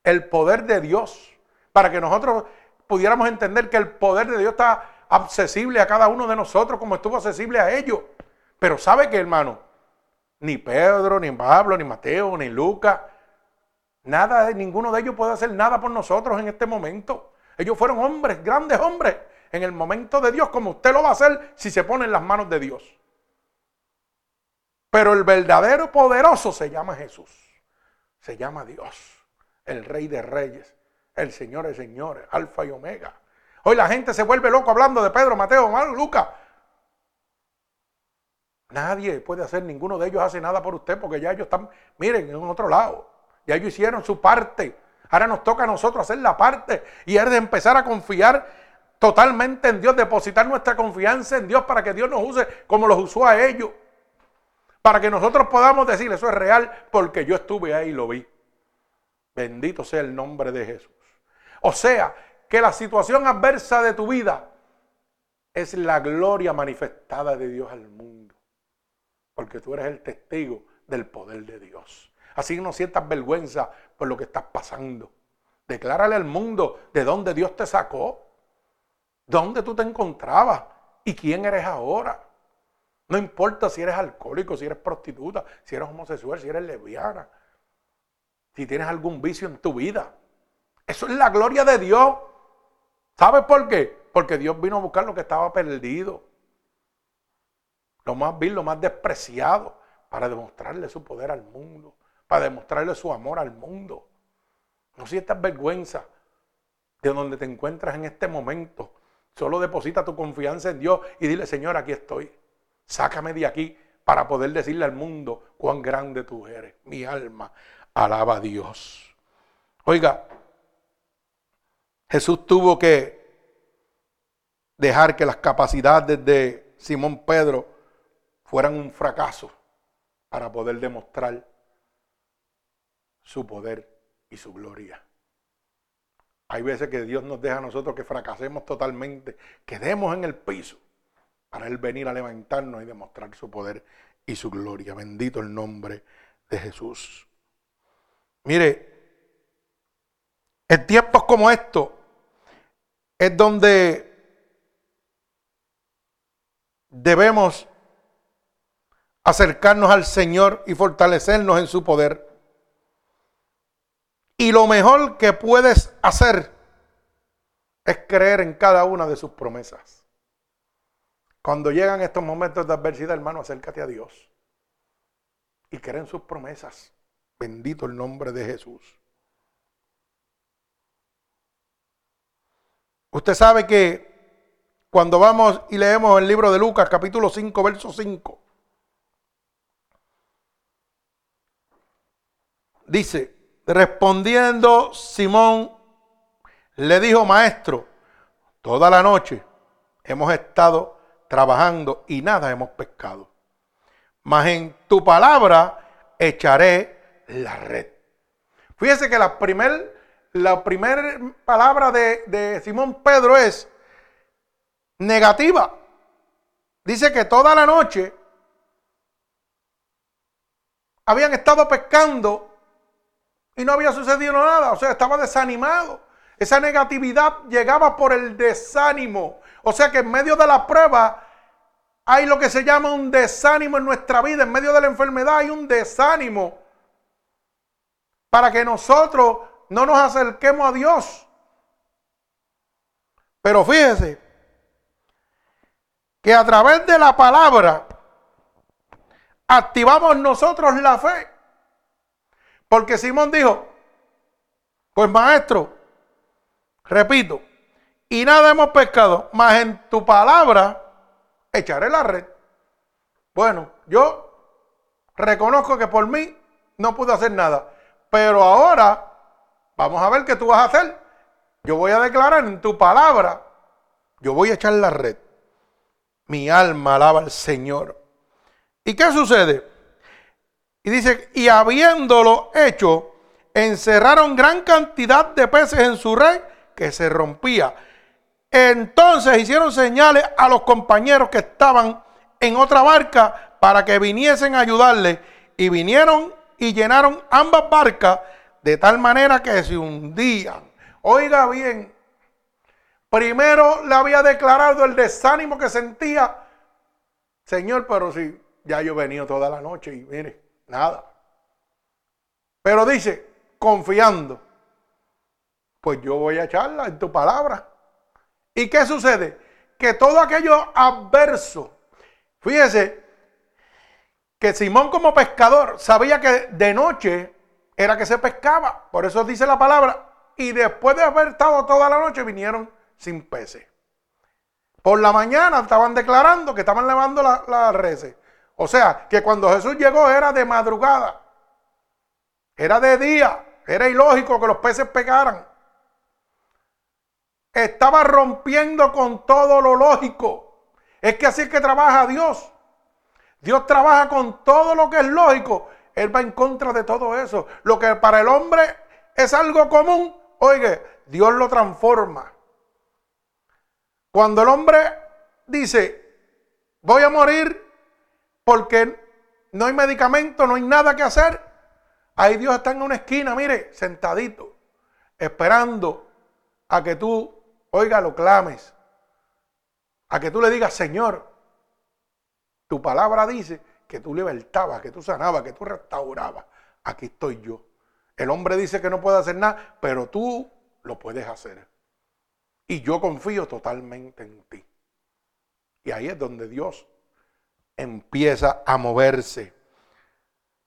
el poder de Dios, para que nosotros pudiéramos entender que el poder de Dios está accesible a cada uno de nosotros como estuvo accesible a ellos. Pero sabe que hermano, ni Pedro, ni Pablo, ni Mateo, ni Lucas, nada, ninguno de ellos puede hacer nada por nosotros en este momento. Ellos fueron hombres, grandes hombres, en el momento de Dios como usted lo va a hacer si se pone en las manos de Dios. Pero el verdadero poderoso se llama Jesús. Se llama Dios, el Rey de Reyes, el Señor de Señores, Alfa y Omega. Hoy la gente se vuelve loco hablando de Pedro, Mateo, Lucas. Nadie puede hacer, ninguno de ellos hace nada por usted porque ya ellos están, miren, en otro lado. Ya ellos hicieron su parte. Ahora nos toca a nosotros hacer la parte y es de empezar a confiar totalmente en Dios, depositar nuestra confianza en Dios para que Dios nos use como los usó a ellos. Para que nosotros podamos decir, eso es real porque yo estuve ahí y lo vi. Bendito sea el nombre de Jesús. O sea, que la situación adversa de tu vida es la gloria manifestada de Dios al mundo. Porque tú eres el testigo del poder de Dios. Así no sientas vergüenza por lo que estás pasando. Declárale al mundo de dónde Dios te sacó. ¿Dónde tú te encontrabas? ¿Y quién eres ahora? No importa si eres alcohólico, si eres prostituta, si eres homosexual, si eres lesbiana, si tienes algún vicio en tu vida. Eso es la gloria de Dios. ¿Sabes por qué? Porque Dios vino a buscar lo que estaba perdido. Lo más vil, lo más despreciado, para demostrarle su poder al mundo, para demostrarle su amor al mundo. No sientas vergüenza de donde te encuentras en este momento. Solo deposita tu confianza en Dios y dile, Señor, aquí estoy. Sácame de aquí para poder decirle al mundo cuán grande tú eres. Mi alma alaba a Dios. Oiga, Jesús tuvo que dejar que las capacidades de Simón Pedro fueran un fracaso para poder demostrar su poder y su gloria. Hay veces que Dios nos deja a nosotros que fracasemos totalmente, quedemos en el piso para Él venir a levantarnos y demostrar su poder y su gloria. Bendito el nombre de Jesús. Mire, en tiempos como estos es donde debemos acercarnos al Señor y fortalecernos en su poder. Y lo mejor que puedes hacer es creer en cada una de sus promesas. Cuando llegan estos momentos de adversidad, hermano, acércate a Dios y cree en sus promesas. Bendito el nombre de Jesús. Usted sabe que cuando vamos y leemos el libro de Lucas, capítulo 5, verso 5, dice, Respondiendo Simón, le dijo, maestro, toda la noche hemos estado trabajando y nada hemos pescado. Mas en tu palabra echaré la red. Fíjese que la primera la primera palabra de, de Simón Pedro es negativa. Dice que toda la noche habían estado pescando y no había sucedido nada. O sea, estaba desanimado. Esa negatividad llegaba por el desánimo. O sea que en medio de la prueba hay lo que se llama un desánimo en nuestra vida. En medio de la enfermedad hay un desánimo. Para que nosotros no nos acerquemos a Dios. Pero fíjese que a través de la palabra activamos nosotros la fe. Porque Simón dijo, pues maestro, repito, y nada hemos pescado, más en tu palabra echaré la red. Bueno, yo reconozco que por mí no pude hacer nada, pero ahora vamos a ver qué tú vas a hacer. Yo voy a declarar en tu palabra, yo voy a echar la red. Mi alma alaba al Señor. ¿Y qué sucede? Y dice, y habiéndolo hecho, encerraron gran cantidad de peces en su red que se rompía. Entonces hicieron señales a los compañeros que estaban en otra barca para que viniesen a ayudarle. Y vinieron y llenaron ambas barcas de tal manera que se hundían. Oiga bien, primero le había declarado el desánimo que sentía. Señor, pero si ya yo he venido toda la noche y mire, Nada. Pero dice, confiando, pues yo voy a echarla en tu palabra. ¿Y qué sucede? Que todo aquello adverso, fíjese que Simón como pescador sabía que de noche era que se pescaba, por eso dice la palabra, y después de haber estado toda la noche vinieron sin peces. Por la mañana estaban declarando que estaban levando las la reses. O sea, que cuando Jesús llegó era de madrugada, era de día, era ilógico que los peces pegaran. Estaba rompiendo con todo lo lógico. Es que así es que trabaja Dios. Dios trabaja con todo lo que es lógico. Él va en contra de todo eso. Lo que para el hombre es algo común, oye, Dios lo transforma. Cuando el hombre dice, voy a morir porque no hay medicamento, no hay nada que hacer. Ahí Dios está en una esquina, mire, sentadito, esperando a que tú, oiga, lo clames. A que tú le digas, Señor, tu palabra dice que tú libertabas, que tú sanabas, que tú restaurabas. Aquí estoy yo. El hombre dice que no puede hacer nada, pero tú lo puedes hacer. Y yo confío totalmente en ti. Y ahí es donde Dios empieza a moverse.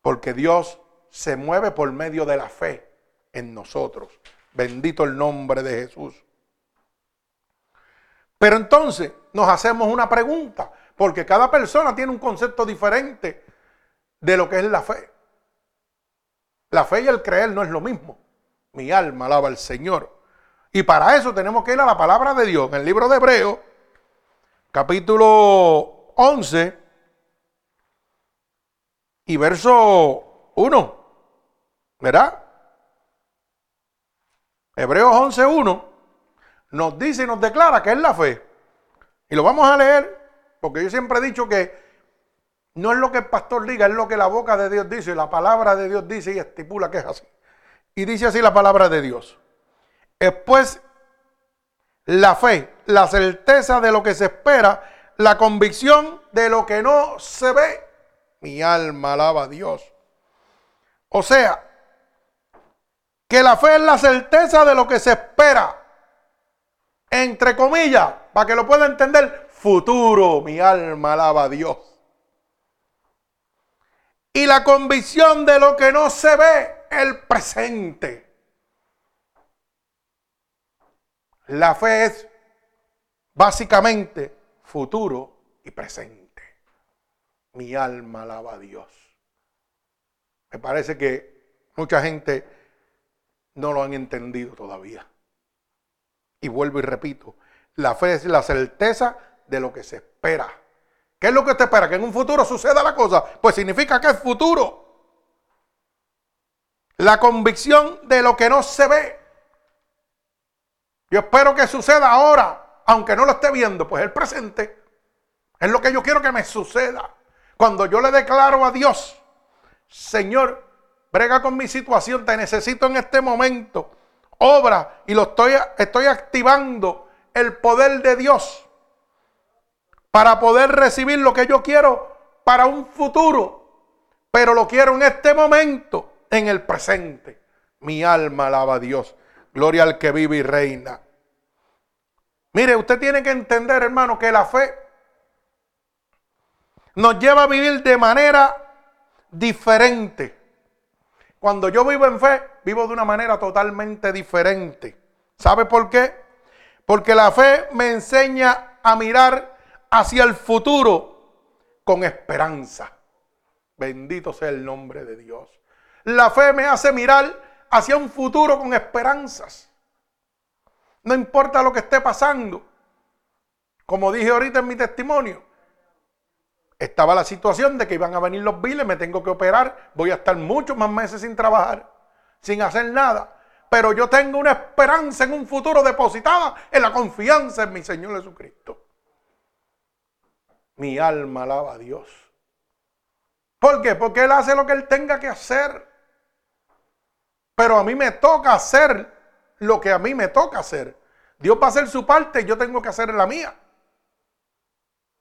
Porque Dios se mueve por medio de la fe en nosotros. Bendito el nombre de Jesús. Pero entonces nos hacemos una pregunta, porque cada persona tiene un concepto diferente de lo que es la fe. La fe y el creer no es lo mismo. Mi alma alaba al Señor. Y para eso tenemos que ir a la palabra de Dios. En el libro de Hebreos, capítulo 11 y verso 1. ¿Verdad? Hebreos 11.1 nos dice y nos declara que es la fe. Y lo vamos a leer porque yo siempre he dicho que no es lo que el pastor diga, es lo que la boca de Dios dice, la palabra de Dios dice y estipula que es así. Y dice así la palabra de Dios. Es pues la fe, la certeza de lo que se espera, la convicción de lo que no se ve. Mi alma alaba a Dios. O sea, que la fe es la certeza de lo que se espera. Entre comillas, para que lo pueda entender, futuro. Mi alma alaba a Dios. Y la convicción de lo que no se ve, el presente. La fe es básicamente futuro y presente. Mi alma alaba a Dios. Me parece que mucha gente no lo han entendido todavía. Y vuelvo y repito, la fe es la certeza de lo que se espera. ¿Qué es lo que usted espera? Que en un futuro suceda la cosa. Pues significa que es futuro. La convicción de lo que no se ve. Yo espero que suceda ahora, aunque no lo esté viendo, pues el presente. Es lo que yo quiero que me suceda. Cuando yo le declaro a Dios, Señor, brega con mi situación, te necesito en este momento. Obra y lo estoy, estoy activando el poder de Dios para poder recibir lo que yo quiero para un futuro. Pero lo quiero en este momento, en el presente. Mi alma alaba a Dios. Gloria al que vive y reina. Mire, usted tiene que entender, hermano, que la fe nos lleva a vivir de manera diferente. Cuando yo vivo en fe, vivo de una manera totalmente diferente. ¿Sabe por qué? Porque la fe me enseña a mirar hacia el futuro con esperanza. Bendito sea el nombre de Dios. La fe me hace mirar hacia un futuro con esperanzas. No importa lo que esté pasando. Como dije ahorita en mi testimonio, estaba la situación de que iban a venir los biles, me tengo que operar, voy a estar muchos más meses sin trabajar, sin hacer nada. Pero yo tengo una esperanza en un futuro depositada en la confianza en mi Señor Jesucristo. Mi alma alaba a Dios. ¿Por qué? Porque Él hace lo que Él tenga que hacer. Pero a mí me toca hacer lo que a mí me toca hacer. Dios va a hacer su parte y yo tengo que hacer la mía.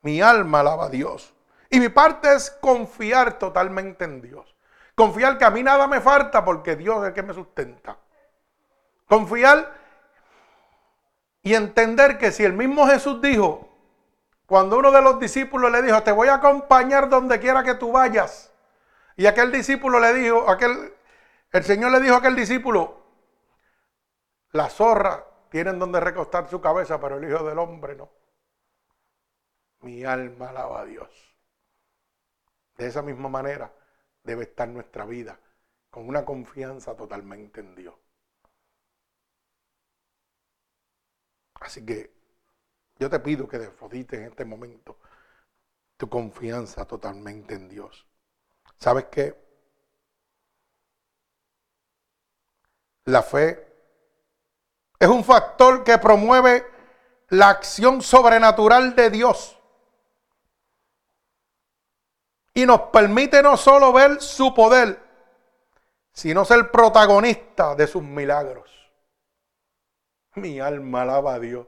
Mi alma alaba a Dios. Y mi parte es confiar totalmente en Dios. Confiar que a mí nada me falta porque Dios es el que me sustenta. Confiar y entender que si el mismo Jesús dijo, cuando uno de los discípulos le dijo, te voy a acompañar donde quiera que tú vayas. Y aquel discípulo le dijo, aquel, el Señor le dijo a aquel discípulo, la zorra tienen donde recostar su cabeza, pero el Hijo del Hombre no. Mi alma alaba a Dios. De esa misma manera debe estar nuestra vida, con una confianza totalmente en Dios. Así que yo te pido que deposites en este momento tu confianza totalmente en Dios. ¿Sabes qué? La fe es un factor que promueve la acción sobrenatural de Dios y nos permite no solo ver su poder, sino ser protagonista de sus milagros. Mi alma alaba a Dios.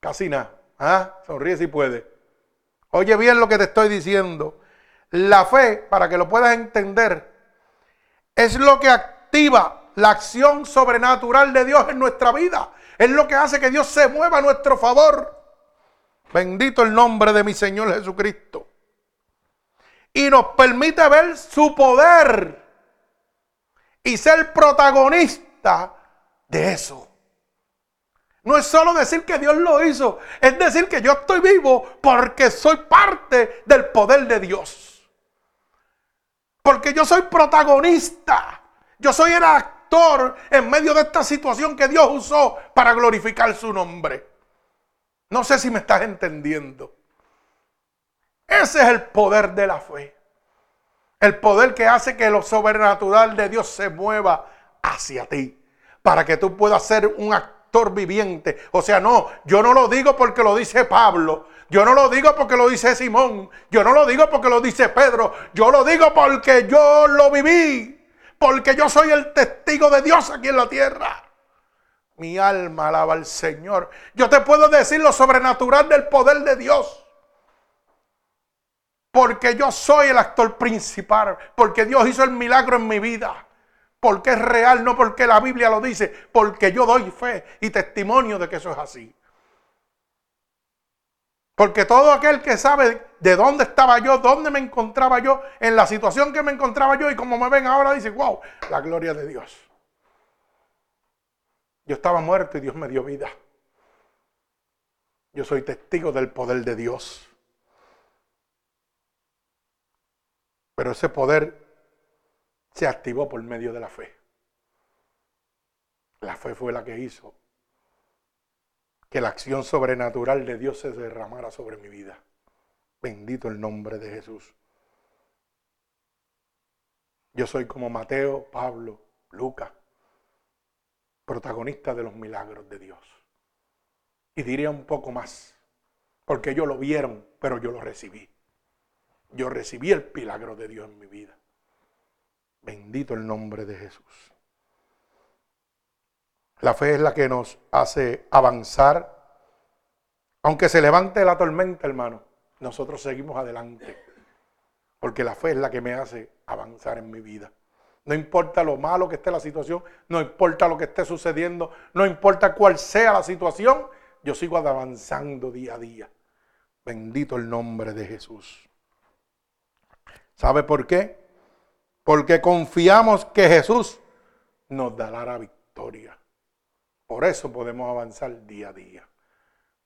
Casi nada. ¿Ah? Sonríe si puede. Oye bien lo que te estoy diciendo. La fe, para que lo puedas entender, es lo que activa la acción sobrenatural de Dios en nuestra vida. Es lo que hace que Dios se mueva a nuestro favor. Bendito el nombre de mi Señor Jesucristo y nos permite ver su poder y ser protagonista de eso. No es solo decir que Dios lo hizo, es decir que yo estoy vivo porque soy parte del poder de Dios. Porque yo soy protagonista, yo soy el actor en medio de esta situación que Dios usó para glorificar su nombre. No sé si me estás entendiendo. Ese es el poder de la fe. El poder que hace que lo sobrenatural de Dios se mueva hacia ti. Para que tú puedas ser un actor viviente. O sea, no, yo no lo digo porque lo dice Pablo. Yo no lo digo porque lo dice Simón. Yo no lo digo porque lo dice Pedro. Yo lo digo porque yo lo viví. Porque yo soy el testigo de Dios aquí en la tierra. Mi alma alaba al Señor. Yo te puedo decir lo sobrenatural del poder de Dios. Porque yo soy el actor principal. Porque Dios hizo el milagro en mi vida. Porque es real, no porque la Biblia lo dice. Porque yo doy fe y testimonio de que eso es así. Porque todo aquel que sabe de dónde estaba yo, dónde me encontraba yo, en la situación que me encontraba yo y como me ven ahora, dice, wow, la gloria de Dios. Yo estaba muerto y Dios me dio vida. Yo soy testigo del poder de Dios. Pero ese poder se activó por medio de la fe. La fe fue la que hizo que la acción sobrenatural de Dios se derramara sobre mi vida. Bendito el nombre de Jesús. Yo soy como Mateo, Pablo, Lucas, protagonista de los milagros de Dios. Y diría un poco más, porque ellos lo vieron, pero yo lo recibí. Yo recibí el milagro de Dios en mi vida. Bendito el nombre de Jesús. La fe es la que nos hace avanzar. Aunque se levante la tormenta, hermano, nosotros seguimos adelante. Porque la fe es la que me hace avanzar en mi vida. No importa lo malo que esté la situación, no importa lo que esté sucediendo, no importa cuál sea la situación, yo sigo avanzando día a día. Bendito el nombre de Jesús. ¿Sabe por qué? Porque confiamos que Jesús nos dará la victoria. Por eso podemos avanzar día a día.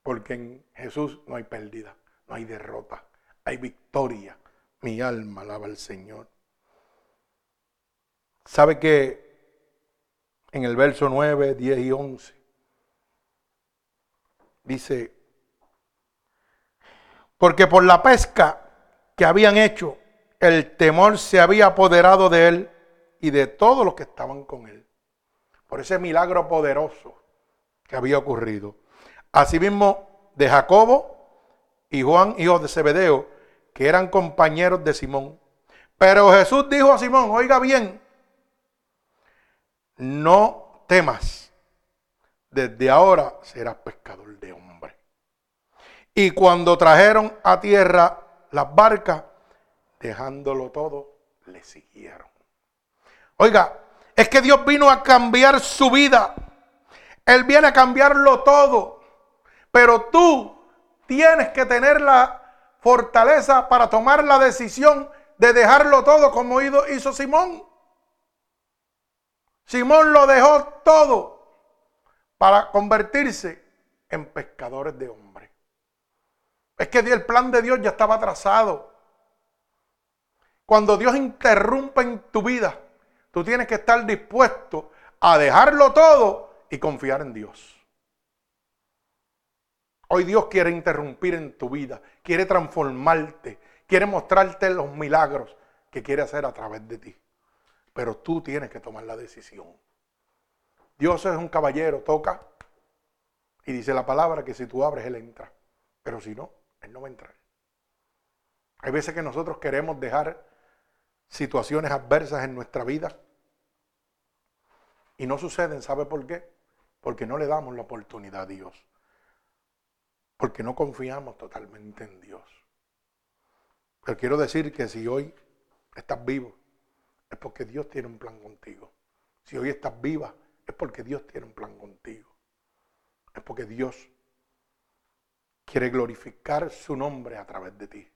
Porque en Jesús no hay pérdida, no hay derrota, hay victoria. Mi alma alaba al Señor. ¿Sabe que en el verso 9, 10 y 11 dice, porque por la pesca que habían hecho, el temor se había apoderado de él y de todos los que estaban con él por ese milagro poderoso que había ocurrido. Asimismo de Jacobo y Juan, hijos de Zebedeo, que eran compañeros de Simón. Pero Jesús dijo a Simón, oiga bien, no temas, desde ahora serás pescador de hombre. Y cuando trajeron a tierra las barcas, dejándolo todo, le siguieron. Oiga, es que Dios vino a cambiar su vida. Él viene a cambiarlo todo. Pero tú tienes que tener la fortaleza para tomar la decisión de dejarlo todo como hizo Simón. Simón lo dejó todo para convertirse en pescadores de hombres. Es que el plan de Dios ya estaba trazado. Cuando Dios interrumpe en tu vida, Tú tienes que estar dispuesto a dejarlo todo y confiar en Dios. Hoy Dios quiere interrumpir en tu vida, quiere transformarte, quiere mostrarte los milagros que quiere hacer a través de ti. Pero tú tienes que tomar la decisión. Dios es un caballero, toca y dice la palabra que si tú abres, Él entra. Pero si no, Él no va a entrar. Hay veces que nosotros queremos dejar situaciones adversas en nuestra vida y no suceden, ¿sabe por qué? Porque no le damos la oportunidad a Dios. Porque no confiamos totalmente en Dios. Pero quiero decir que si hoy estás vivo, es porque Dios tiene un plan contigo. Si hoy estás viva, es porque Dios tiene un plan contigo. Es porque Dios quiere glorificar su nombre a través de ti.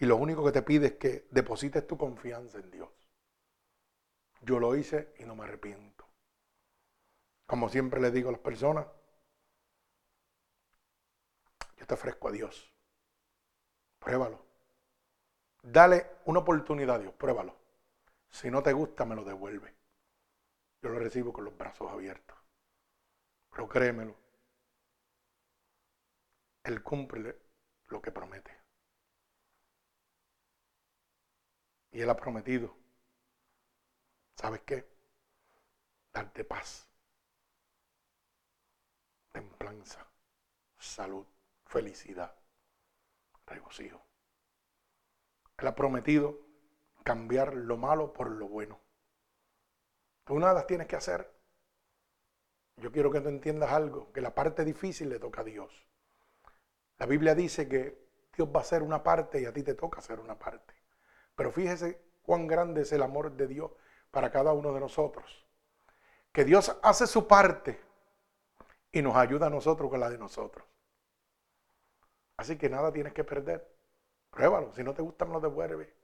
Y lo único que te pide es que deposites tu confianza en Dios. Yo lo hice y no me arrepiento. Como siempre le digo a las personas, yo te ofrezco a Dios. Pruébalo. Dale una oportunidad a Dios, pruébalo. Si no te gusta, me lo devuelve. Yo lo recibo con los brazos abiertos. Pero créemelo, Él cumple lo que promete. Y Él ha prometido, ¿sabes qué? Darte paz, templanza, salud, felicidad, regocijo. Él ha prometido cambiar lo malo por lo bueno. Tú nada las tienes que hacer. Yo quiero que tú entiendas algo, que la parte difícil le toca a Dios. La Biblia dice que Dios va a hacer una parte y a ti te toca hacer una parte. Pero fíjese cuán grande es el amor de Dios para cada uno de nosotros. Que Dios hace su parte y nos ayuda a nosotros con la de nosotros. Así que nada tienes que perder. Pruébalo. Si no te gusta, lo devuelve.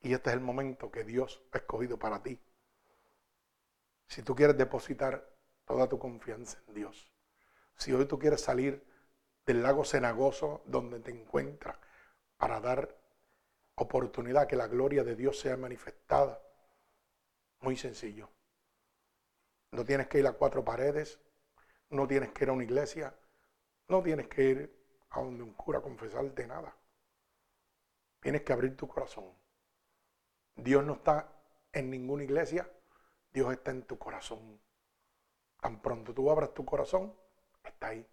Y este es el momento que Dios ha escogido para ti. Si tú quieres depositar toda tu confianza en Dios. Si hoy tú quieres salir del lago cenagoso donde te encuentras para dar oportunidad que la gloria de Dios sea manifestada. Muy sencillo. No tienes que ir a cuatro paredes, no tienes que ir a una iglesia, no tienes que ir a donde un cura a confesarte nada. Tienes que abrir tu corazón. Dios no está en ninguna iglesia, Dios está en tu corazón. Tan pronto tú abras tu corazón, está ahí.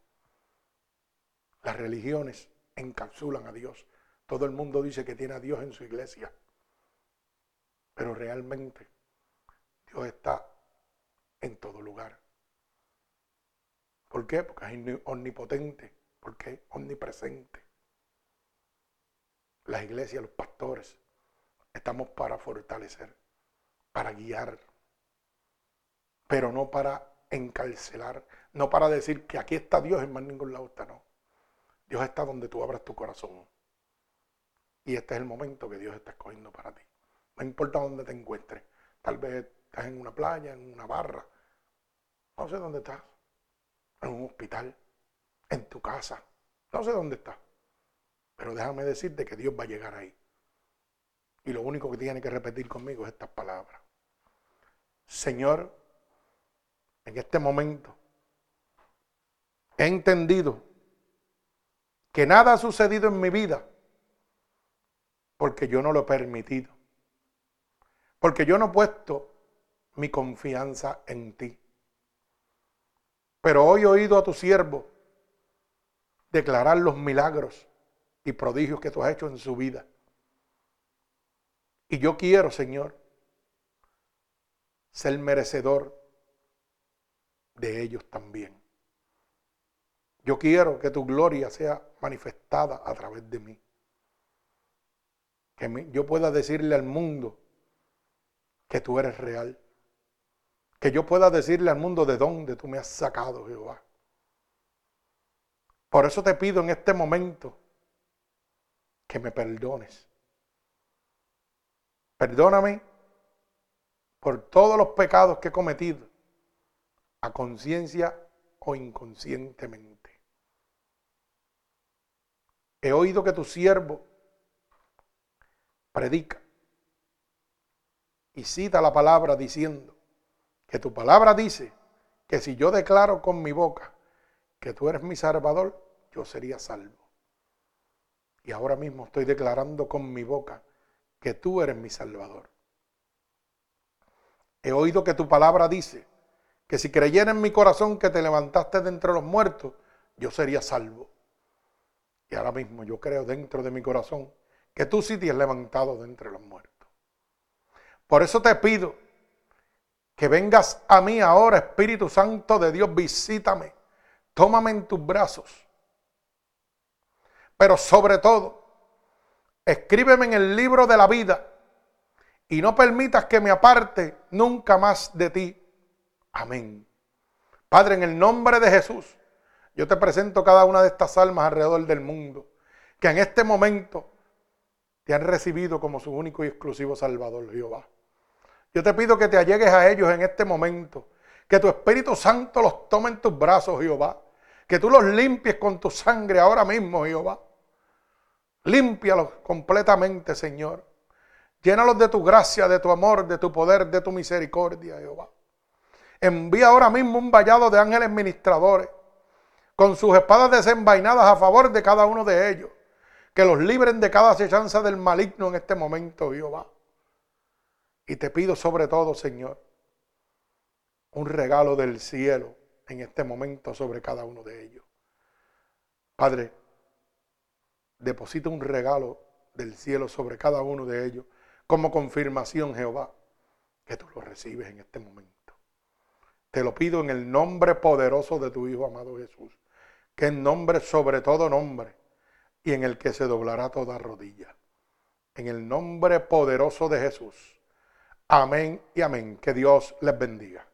Las religiones encapsulan a Dios. Todo el mundo dice que tiene a Dios en su iglesia. Pero realmente Dios está en todo lugar. ¿Por qué? Porque es omnipotente, porque es omnipresente. Las iglesias, los pastores, estamos para fortalecer, para guiar, pero no para encarcelar, no para decir que aquí está Dios, en más ningún lado está, no. Dios está donde tú abras tu corazón. Y este es el momento que Dios está escogiendo para ti. No importa dónde te encuentres. Tal vez estás en una playa, en una barra. No sé dónde estás. En un hospital. En tu casa. No sé dónde estás. Pero déjame decirte que Dios va a llegar ahí. Y lo único que tiene que repetir conmigo es estas palabras. Señor, en este momento he entendido que nada ha sucedido en mi vida porque yo no lo he permitido. Porque yo no he puesto mi confianza en ti. Pero hoy he oído a tu siervo declarar los milagros y prodigios que tú has hecho en su vida. Y yo quiero, Señor, ser merecedor de ellos también. Yo quiero que tu gloria sea manifestada a través de mí que yo pueda decirle al mundo que tú eres real. Que yo pueda decirle al mundo de dónde tú me has sacado, Jehová. Por eso te pido en este momento que me perdones. Perdóname por todos los pecados que he cometido, a conciencia o inconscientemente. He oído que tu siervo predica y cita la palabra diciendo que tu palabra dice que si yo declaro con mi boca que tú eres mi salvador, yo sería salvo. Y ahora mismo estoy declarando con mi boca que tú eres mi salvador. He oído que tu palabra dice que si creyera en mi corazón que te levantaste de entre los muertos, yo sería salvo. Y ahora mismo yo creo dentro de mi corazón que tú sí te has levantado de entre los muertos. Por eso te pido que vengas a mí ahora, Espíritu Santo de Dios, visítame, tómame en tus brazos. Pero sobre todo, escríbeme en el libro de la vida y no permitas que me aparte nunca más de ti. Amén. Padre, en el nombre de Jesús, yo te presento cada una de estas almas alrededor del mundo, que en este momento te han recibido como su único y exclusivo Salvador, Jehová. Yo te pido que te allegues a ellos en este momento, que tu Espíritu Santo los tome en tus brazos, Jehová, que tú los limpies con tu sangre ahora mismo, Jehová. Límpialos completamente, Señor. Llénalos de tu gracia, de tu amor, de tu poder, de tu misericordia, Jehová. Envía ahora mismo un vallado de ángeles ministradores con sus espadas desenvainadas a favor de cada uno de ellos. Que los libren de cada acechanza del maligno en este momento, Jehová. Y te pido sobre todo, Señor, un regalo del cielo en este momento sobre cada uno de ellos. Padre, deposita un regalo del cielo sobre cada uno de ellos como confirmación, Jehová, que tú lo recibes en este momento. Te lo pido en el nombre poderoso de tu Hijo amado Jesús, que es nombre sobre todo nombre y en el que se doblará toda rodilla. En el nombre poderoso de Jesús. Amén y amén. Que Dios les bendiga.